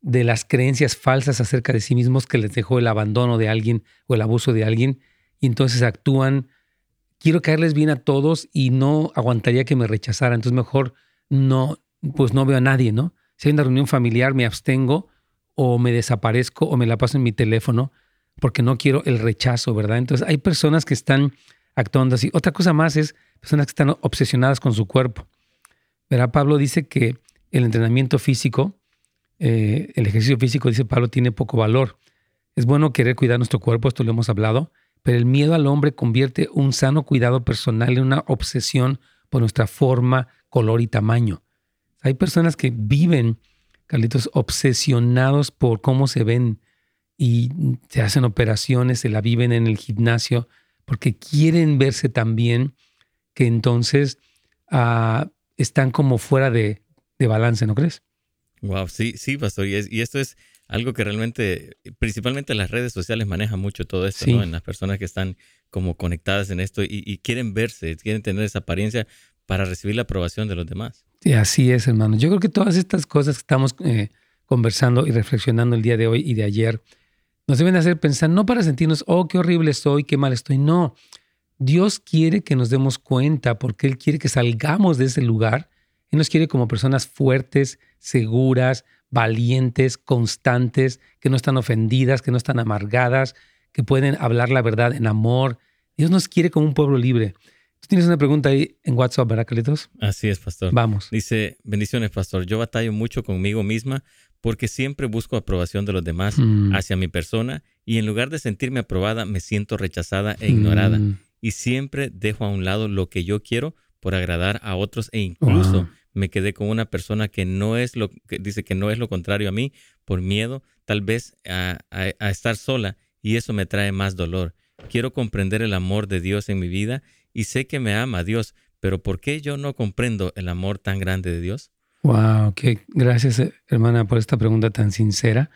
Speaker 3: de las creencias falsas acerca de sí mismos que les dejó el abandono de alguien o el abuso de alguien, y entonces actúan, quiero caerles bien a todos y no aguantaría que me rechazaran, entonces mejor no, pues no veo a nadie, ¿no? Si hay una reunión familiar, me abstengo o me desaparezco o me la paso en mi teléfono porque no quiero el rechazo, ¿verdad? Entonces hay personas que están actuando así. Otra cosa más es personas que están obsesionadas con su cuerpo. ¿Verdad? Pablo dice que el entrenamiento físico, eh, el ejercicio físico, dice Pablo, tiene poco valor. Es bueno querer cuidar nuestro cuerpo, esto lo hemos hablado, pero el miedo al hombre convierte un sano cuidado personal en una obsesión por nuestra forma, color y tamaño. Hay personas que viven, Carlitos, obsesionados por cómo se ven, y se hacen operaciones, se la viven en el gimnasio porque quieren verse tan bien que entonces ah, están como fuera de, balance, ¿no crees?
Speaker 2: Wow, sí, sí, pastor. Y, y, esto es algo que realmente, principalmente las redes sociales manejan mucho todo esto, ¿no? En las personas que están como conectadas en esto y, quieren verse, quieren tener esa apariencia para recibir la aprobación de los demás.
Speaker 3: Sí, así es, hermano. Yo creo que todas estas cosas que estamos eh, conversando y reflexionando el día de hoy y de ayer, nos deben hacer pensar, no para sentirnos, oh, qué horrible estoy, qué mal estoy, no. Dios quiere que nos demos cuenta porque Él quiere que salgamos de ese lugar. Él nos quiere como personas fuertes, seguras, valientes, constantes, que no están ofendidas, que no están amargadas, que pueden hablar la verdad en amor. Dios nos quiere como un pueblo libre. Tú tienes una pregunta ahí en WhatsApp, ¿verdad, Carlitos?
Speaker 2: Así es, pastor.
Speaker 3: Vamos.
Speaker 2: Dice, bendiciones, pastor. Yo batallo mucho conmigo misma porque siempre busco aprobación de los demás mm. hacia mi persona y en lugar de sentirme aprobada me siento rechazada e ignorada mm. y siempre dejo a un lado lo que yo quiero por agradar a otros e incluso me quedé con una persona que no es lo que dice que no es lo contrario a mí por miedo tal vez a, a estar sola y eso me trae más dolor. Quiero comprender el amor de Dios en mi vida y sé que me ama Dios, pero ¿por qué yo no comprendo el amor tan grande de Dios?
Speaker 3: Wow, qué gracias hermana por esta pregunta tan sincera.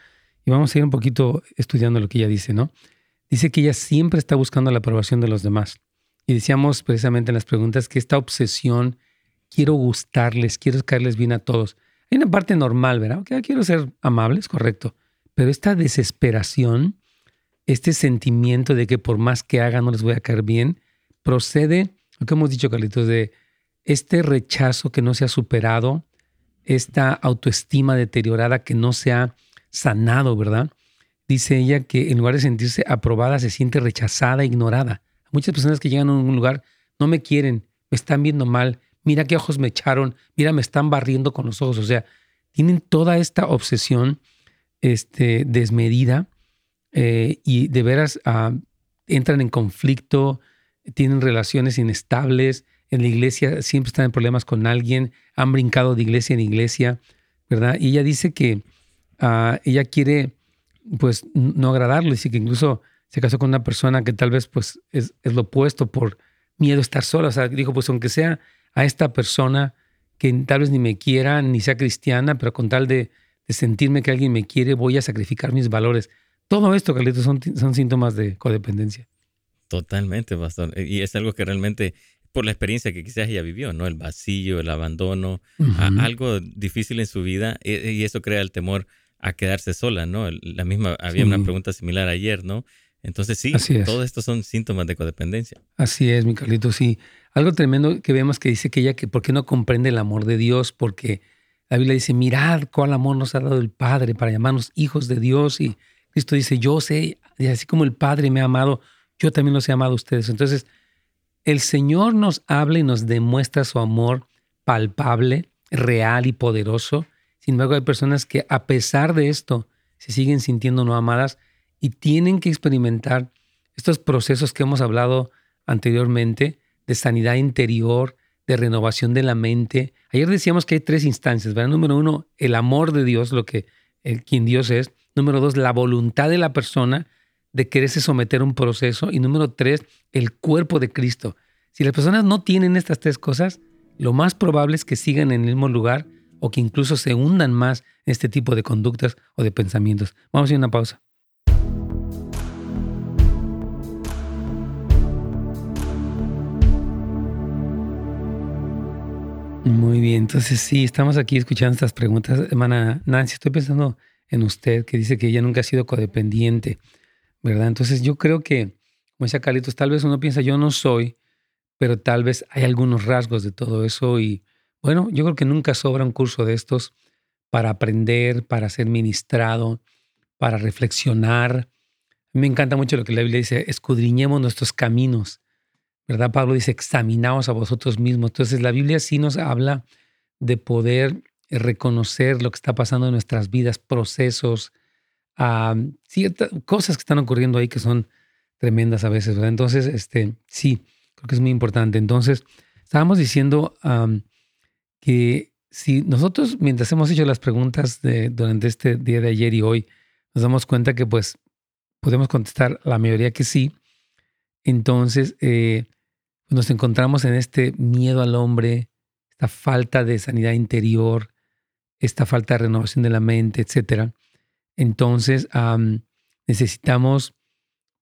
Speaker 3: Y vamos a ir un poquito estudiando lo que ella dice, ¿no? Dice que ella siempre está buscando la aprobación de los demás. Y decíamos precisamente en las preguntas que esta obsesión, quiero gustarles, quiero caerles bien a todos. Hay una parte normal, ¿verdad? Okay, quiero ser amables, correcto. Pero esta desesperación, este sentimiento de que por más que haga no les voy a caer bien, procede, lo que hemos dicho, Carlitos, de este rechazo que no se ha superado, esta autoestima deteriorada que no se ha sanado, ¿verdad? Dice ella que en lugar de sentirse aprobada, se siente rechazada, ignorada. Muchas personas que llegan a un lugar no me quieren, me están viendo mal, mira qué ojos me echaron, mira, me están barriendo con los ojos. O sea, tienen toda esta obsesión este, desmedida eh, y de veras ah, entran en conflicto, tienen relaciones inestables, en la iglesia siempre están en problemas con alguien, han brincado de iglesia en iglesia, ¿verdad? Y ella dice que ah, ella quiere, pues, no agradarle, dice que incluso se casó con una persona que tal vez, pues, es, lo opuesto por miedo a estar sola. O sea, dijo, pues, aunque sea a esta persona que tal vez ni me quiera, ni sea cristiana, pero con tal de, sentirme que alguien me quiere, voy a sacrificar mis valores. Todo esto, Carlitos, son síntomas de codependencia.
Speaker 2: Totalmente, pastor. Y es algo que realmente por la experiencia que quizás ella vivió, ¿no? El vacío, el abandono, algo difícil en su vida e, y eso crea el temor a quedarse sola, ¿no? La misma, había una pregunta similar ayer, ¿no? Entonces sí, todos estos son síntomas de codependencia.
Speaker 3: Así es, mi Carlito, sí. Algo tremendo que vemos que dice que ella que por qué no comprende el amor de Dios, porque la Biblia dice, mirad cuál amor nos ha dado el Padre para llamarnos hijos de Dios y Cristo dice, yo sé, y así como el Padre me ha amado, yo también los he amado a ustedes. Entonces, el Señor nos habla y nos demuestra su amor palpable, real y poderoso. Sin embargo, hay personas que a pesar de esto se siguen sintiendo no amadas y tienen que experimentar estos procesos que hemos hablado anteriormente de sanidad interior, de renovación de la mente. Ayer decíamos que hay tres instancias, ¿verdad? Número uno, el amor de Dios, lo que el, quien Dios es. Número dos, la voluntad de la persona de quererse someter a un proceso. Y número tres, el cuerpo de Cristo. Si las personas no tienen estas tres cosas, lo más probable es que sigan en el mismo lugar o que incluso se hundan más en este tipo de conductas o de pensamientos. Vamos a ir a una pausa. Muy bien, entonces sí, estamos aquí escuchando estas preguntas. Hermana Nancy, estoy pensando en usted que dice que ella nunca ha sido codependiente. Entonces yo creo que, como decía Carlitos, tal vez uno piensa, yo no soy, pero tal vez hay algunos rasgos de todo eso y bueno, yo creo que nunca sobra un curso de estos para aprender, para ser ministrado, para reflexionar. me encanta mucho lo que la Biblia dice, escudriñemos nuestros caminos, ¿verdad? Pablo dice, examinaos a vosotros mismos. Entonces la Biblia sí nos habla de poder reconocer lo que está pasando en nuestras vidas, procesos, a ciertas cosas que están ocurriendo ahí que son tremendas a veces, ¿verdad? Entonces, este, sí, creo que es muy importante. Entonces, estábamos diciendo que si nosotros, mientras hemos hecho las preguntas de, durante este día de ayer y hoy, nos damos cuenta que pues podemos contestar la mayoría que sí, entonces eh, nos encontramos en este miedo al hombre, esta falta de sanidad interior, esta falta de renovación de la mente, etc. Entonces necesitamos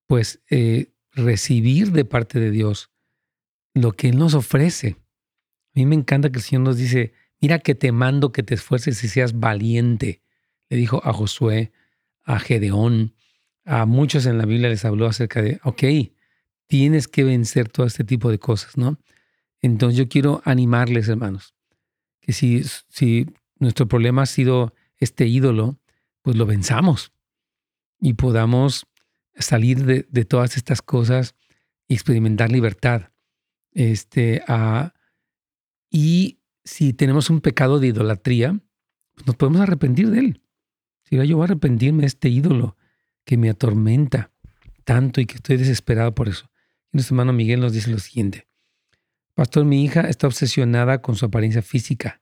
Speaker 3: pues eh, recibir de parte de Dios lo que Él nos ofrece. A mí me encanta que el Señor nos dice, mira que te mando que te esfuerces y seas valiente. Le dijo a Josué, a Gedeón, a muchos en la Biblia les habló acerca de, ok, tienes que vencer todo este tipo de cosas, ¿no? Entonces yo quiero animarles, hermanos, que si, si nuestro problema ha sido este ídolo, pues lo venzamos y podamos salir de, todas estas cosas y experimentar libertad. Este, y si tenemos un pecado de idolatría, pues nos podemos arrepentir de él. Si yo voy a arrepentirme de este ídolo que me atormenta tanto y que estoy desesperado por eso. Y nuestro hermano Miguel nos dice lo siguiente. Pastor, mi hija está obsesionada con su apariencia física,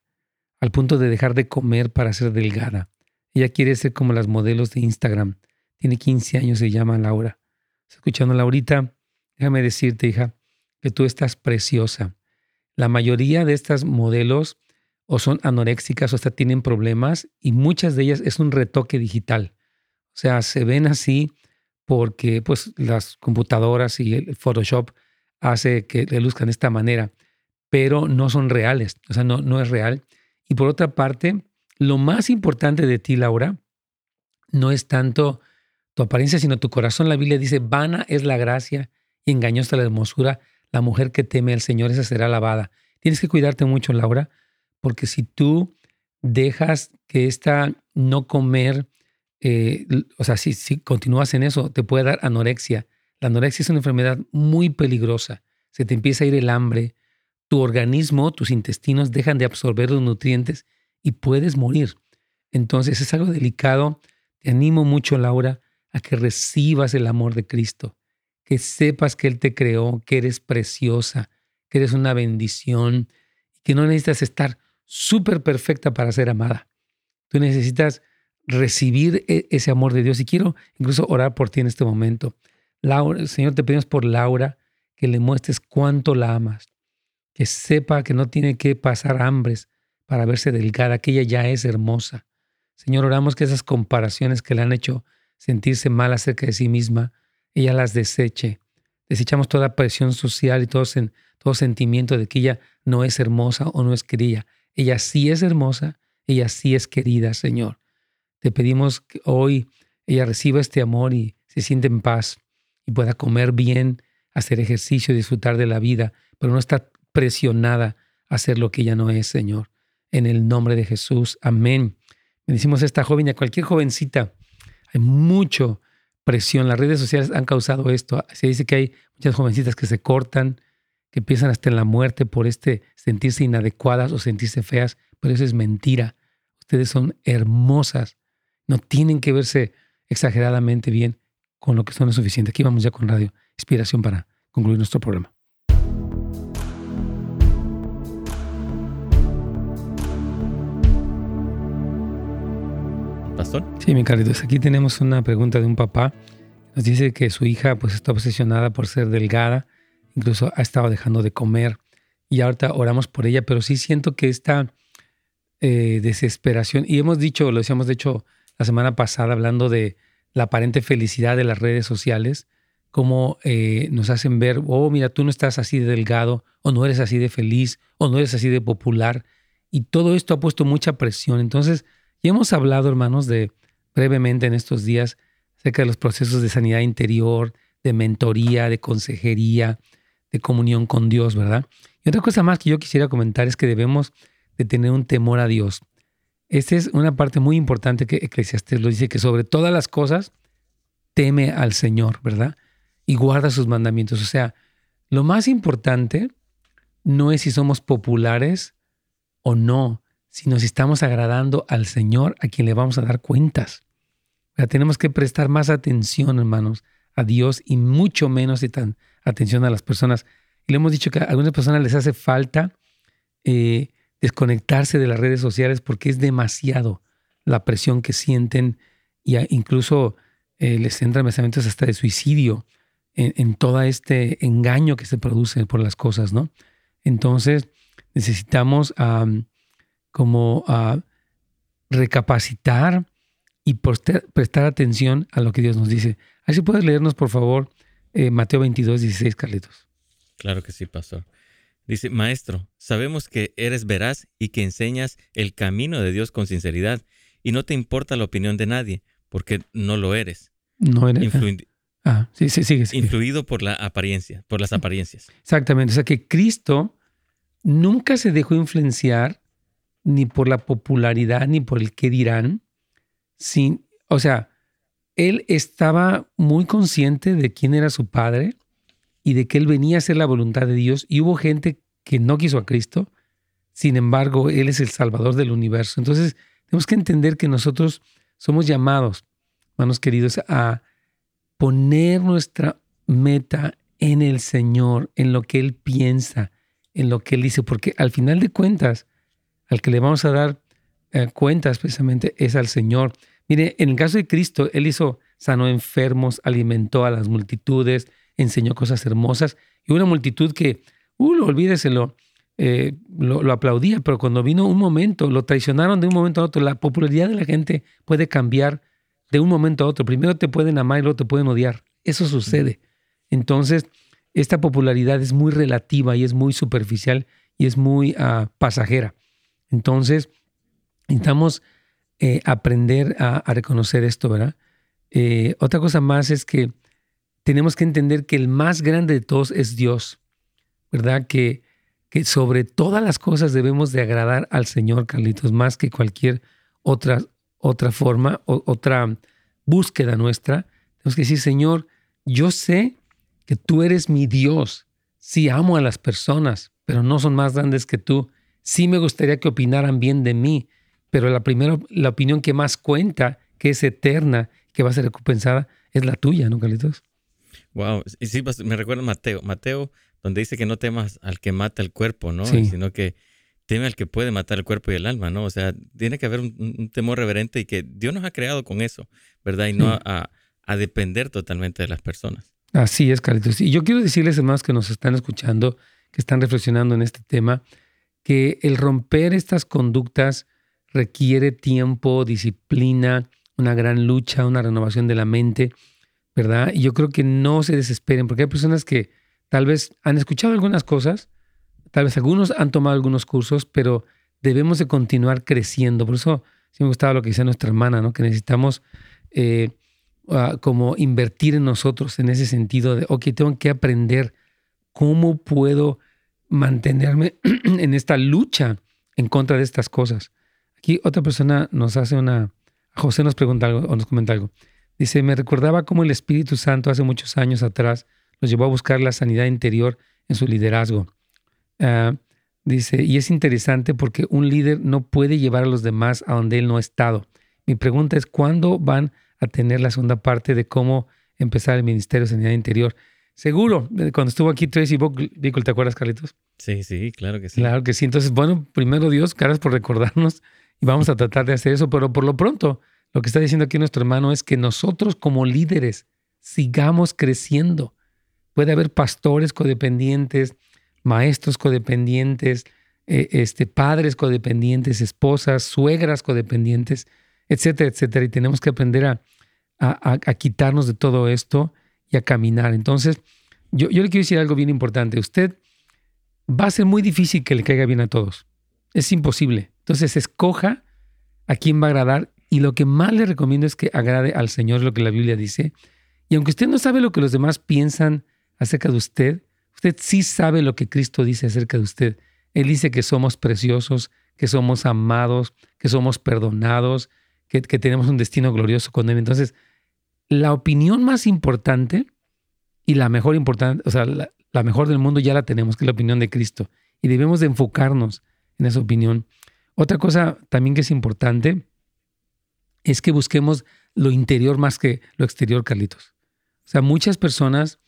Speaker 3: al punto de dejar de comer para ser delgada. Ella quiere ser como las modelos de Instagram. Tiene 15 años, se llama Laura. Escuchando Laurita, déjame decirte, hija, que tú estás preciosa. La mayoría de estas modelos o son anoréxicas o hasta tienen problemas y muchas de ellas es un retoque digital. O sea, se ven así porque pues las computadoras y el Photoshop hace que le luzcan de esta manera, pero no son reales, o sea, no, no es real. Y por otra parte, lo más importante de ti, Laura, no es tanto tu apariencia, sino tu corazón. La Biblia dice, vana es la gracia y engañosa la hermosura la mujer que teme al Señor, esa será alabada. Tienes que cuidarte mucho, Laura, porque si tú dejas que esta no comer, eh, o sea, si, si continúas en eso, te puede dar anorexia. La anorexia es una enfermedad muy peligrosa. Se te empieza a ir el hambre, tu organismo, tus intestinos dejan de absorber los nutrientes y puedes morir. Entonces es algo delicado. Te animo mucho, Laura, a que recibas el amor de Cristo que sepas que Él te creó, que eres preciosa, que eres una bendición, que no necesitas estar súper perfecta para ser amada. Tú necesitas recibir e, ese amor de Dios y quiero incluso orar por ti en este momento. Laura, Señor, te pedimos por Laura que le muestres cuánto la amas, que sepa que no tiene que pasar hambres para verse delgada, que ella ya es hermosa. Señor, oramos que esas comparaciones que le han hecho sentirse mal acerca de sí misma, ella las deseche. Desechamos toda presión social y todo, sentimiento de que ella no es hermosa o no es querida. Ella sí es hermosa, ella sí es querida, Señor. Te pedimos que hoy ella reciba este amor y se siente en paz y pueda comer bien, hacer ejercicio, disfrutar de la vida, pero no está presionada a hacer lo que ella no es, Señor. En el nombre de Jesús, amén. Bendecimos a esta joven y a cualquier jovencita. Hay mucho, presión. Las redes sociales han causado esto. Se dice que hay muchas jovencitas que se cortan, que piensan hasta en la muerte por este sentirse inadecuadas o sentirse feas, pero eso es mentira. Ustedes son hermosas. No tienen que verse exageradamente bien con lo que son lo suficiente. Aquí vamos ya con Radio Inspiración para concluir nuestro programa. Sí, mi cariño. Aquí tenemos una pregunta de un papá. Nos dice que su hija pues está obsesionada por ser delgada, incluso ha estado dejando de comer y ahorita oramos por ella, pero sí siento que esta eh, desesperación, y hemos dicho, lo decíamos de hecho la semana pasada hablando de la aparente felicidad de las redes sociales, cómo eh, nos hacen ver, oh, mira, tú no estás así de delgado, o no eres así de feliz, o no eres así de popular, y todo esto ha puesto mucha presión. Entonces, y hemos hablado, hermanos, de brevemente en estos días acerca de los procesos de sanidad interior, de mentoría, de consejería, de comunión con Dios, ¿verdad? Y otra cosa más que yo quisiera comentar es que debemos de tener un temor a Dios. Esta es una parte muy importante que Eclesiastes lo dice, que sobre todas las cosas teme al Señor, ¿verdad? Y guarda sus mandamientos. O sea, lo más importante no es si somos populares o no, si estamos agradando al Señor a quien le vamos a dar cuentas. tenemos que prestar más atención, hermanos, a Dios y mucho menos atención a las personas. Y le hemos dicho que a algunas personas les hace falta eh, desconectarse de las redes sociales porque es demasiado la presión que sienten y incluso eh, les entran pensamientos hasta de suicidio en, en, todo este engaño que se produce por las cosas, ¿no? Entonces, necesitamos como recapacitar y prestar atención a lo que Dios nos dice. Así puedes leernos, por favor, eh, Mateo 22, 16, Carlitos.
Speaker 2: Claro que sí, pastor. Dice, Maestro, sabemos que eres veraz y que enseñas el camino de Dios con sinceridad y no te importa la opinión de nadie, porque no lo eres.
Speaker 3: No eres. ah, sí, sí, sigue,
Speaker 2: Influido por la apariencia, por las apariencias.
Speaker 3: Exactamente. O sea que Cristo nunca se dejó influenciar ni por la popularidad ni por el qué dirán. Sin, o sea, él estaba muy consciente de quién era su padre y de que él venía a hacer la voluntad de Dios. Y hubo gente que no quiso a Cristo. Sin embargo, Él es el Salvador del universo. Entonces, tenemos que entender que nosotros somos llamados, hermanos queridos, a poner nuestra meta en el Señor, en lo que Él piensa, en lo que Él dice, porque al final de cuentas, al que le vamos a dar eh, cuentas precisamente es al Señor. Mire, en el caso de Cristo, Él hizo, sanó enfermos, alimentó a las multitudes, enseñó cosas hermosas y una multitud que, uh, olvídeselo, eh, lo, lo, aplaudía, pero cuando vino un momento, lo traicionaron de un momento a otro. La popularidad de la gente puede cambiar de un momento a otro. Primero te pueden amar y luego te pueden odiar. Eso sucede. Entonces, esta popularidad es muy relativa y es muy superficial y es muy ah, pasajera. Entonces, necesitamos eh, aprender a, reconocer esto, ¿verdad? Eh, otra cosa más es que tenemos que entender que el más grande de todos es Dios, ¿verdad? Que, que sobre todas las cosas debemos de agradar al Señor, Carlitos, más que cualquier otra, otra forma, o, otra búsqueda nuestra. Tenemos que decir, Señor, yo sé que tú eres mi Dios. Sí amo a las personas, pero no son más grandes que tú. Sí me gustaría que opinaran bien de mí, pero la primera, la opinión que más cuenta, que es eterna, que va a ser recompensada, es la tuya, ¿no, Carlitos?
Speaker 2: Wow, y sí, pues, me recuerda Mateo, Mateo, donde dice que no temas al que mata el cuerpo, ¿no? Sino que teme al que puede matar el cuerpo y el alma, ¿no? O sea, tiene que haber un, temor reverente y que Dios nos ha creado con eso, ¿verdad? Y no a, a depender totalmente de las personas.
Speaker 3: Así es, Carlitos. Y yo quiero decirles, hermanos, que nos están escuchando, que están reflexionando en este tema, que el romper estas conductas requiere tiempo, disciplina, una gran lucha, una renovación de la mente, ¿verdad? Y yo creo que no se desesperen, porque hay personas que tal vez han escuchado algunas cosas, tal vez algunos han tomado algunos cursos, pero debemos de continuar creciendo. Por eso sí me gustaba lo que decía nuestra hermana, ¿no? Que necesitamos eh, como invertir en nosotros en ese sentido de, ok, tengo que aprender cómo puedo mantenerme en esta lucha en contra de estas cosas. Aquí otra persona nos hace una, José nos pregunta algo o nos comenta algo. Dice, me recordaba cómo el Espíritu Santo hace muchos años atrás los llevó a buscar la sanidad interior en su liderazgo. Ah, dice, y es interesante porque un líder no puede llevar a los demás a donde él no ha estado. Mi pregunta es, ¿cuándo van a tener la segunda parte de cómo empezar el Ministerio de Sanidad Interior. Seguro, cuando estuvo aquí Tracy Bickle, ¿te acuerdas, Carlitos?
Speaker 2: Sí, sí, claro que sí.
Speaker 3: Claro que sí. Entonces, bueno, primero Dios, gracias por recordarnos y vamos a tratar de hacer eso, pero por lo pronto, lo que está diciendo aquí nuestro hermano es que nosotros como líderes sigamos creciendo. Puede haber pastores codependientes, maestros codependientes, eh, este, padres codependientes, esposas, suegras codependientes, etcétera, etcétera. Y tenemos que aprender a, a, quitarnos de todo esto y a caminar. Entonces, yo, yo le quiero decir algo bien importante. Usted va a ser muy difícil que le caiga bien a todos. Es imposible. Entonces, escoja a quién va a agradar y lo que más le recomiendo es que agrade al Señor, lo que la Biblia dice. Y aunque usted no sabe lo que los demás piensan acerca de usted, usted sí sabe lo que Cristo dice acerca de usted. Él dice que somos preciosos, que somos amados, que somos perdonados, que, tenemos un destino glorioso con Él. Entonces, la opinión más importante y la mejor importante, o sea, la, mejor del mundo ya la tenemos, que es la opinión de Cristo. Y debemos de enfocarnos en esa opinión. Otra cosa también que es importante es que busquemos lo interior más que lo exterior, Carlitos. O sea, muchas personas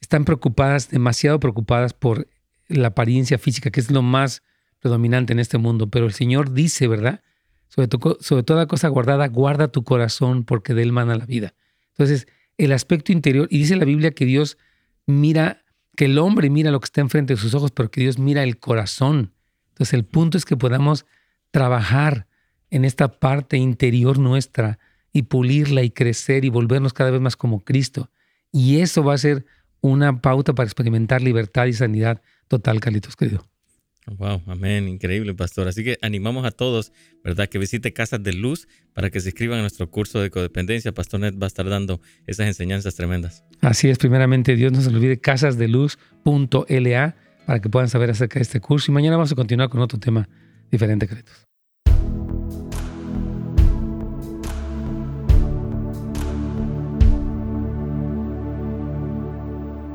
Speaker 3: están preocupadas, demasiado preocupadas por la apariencia física, que es lo más predominante en este mundo. Pero el Señor dice, ¿verdad? sobre, toda cosa guardada, guarda tu corazón porque de él mana la vida. Entonces, el aspecto interior, y dice la Biblia que Dios mira, que el hombre mira lo que está enfrente de sus ojos, pero que Dios mira el corazón. Entonces el punto es que podamos trabajar en esta parte interior nuestra y pulirla y crecer y volvernos cada vez más como Cristo. Y eso va a ser una pauta para experimentar libertad y sanidad total, Carlitos, querido.
Speaker 2: Wow, amén, increíble, pastor. Así que animamos a todos, ¿verdad? Que visite Casas de Luz para que se inscriban a nuestro curso de codependencia. Pastor Ned va a estar dando esas enseñanzas tremendas.
Speaker 3: Así es, primeramente, Dios no se olvide casasdeluz.la para que puedan saber acerca de este curso. Y mañana vamos a continuar con otro tema diferente, Carlitos.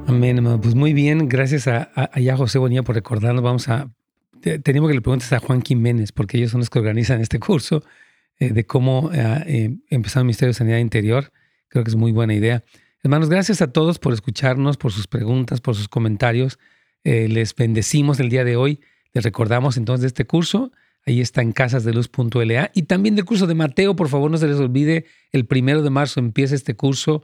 Speaker 3: Amén, Pues muy bien, gracias a, a, José Bonilla por recordarnos. Vamos a, tenemos que le preguntes a Juan Jiménez, porque ellos son los que organizan este curso eh, de cómo eh, eh, empezar un Ministerio de Sanidad Interior. Creo que es muy buena idea. Hermanos, gracias a todos por escucharnos, por sus preguntas, por sus comentarios. les bendecimos el día de hoy. Les recordamos entonces de este curso. Ahí está en casasdeluz.la. Y también del curso de Mateo, por favor, no se les olvide, el primero de marzo empieza este curso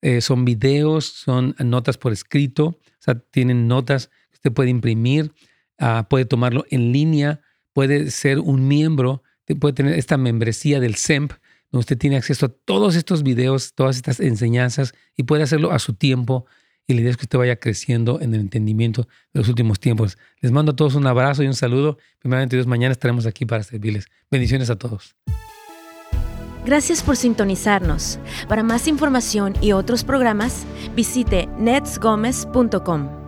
Speaker 3: eh, son videos, son notas por escrito, o sea, tienen notas que usted puede imprimir, ah, puede tomarlo en línea, puede ser un miembro, puede tener esta membresía del SEMP, donde usted tiene acceso a todos estos videos, todas estas enseñanzas y puede hacerlo a su tiempo. Y la idea es que usted vaya creciendo en el entendimiento de los últimos tiempos. Les mando a todos un abrazo y un saludo. Primeramente Dios, mañana estaremos aquí para servirles. Bendiciones a todos.
Speaker 1: Gracias por sintonizarnos. Para más información y otros programas, visite netsgomez.com.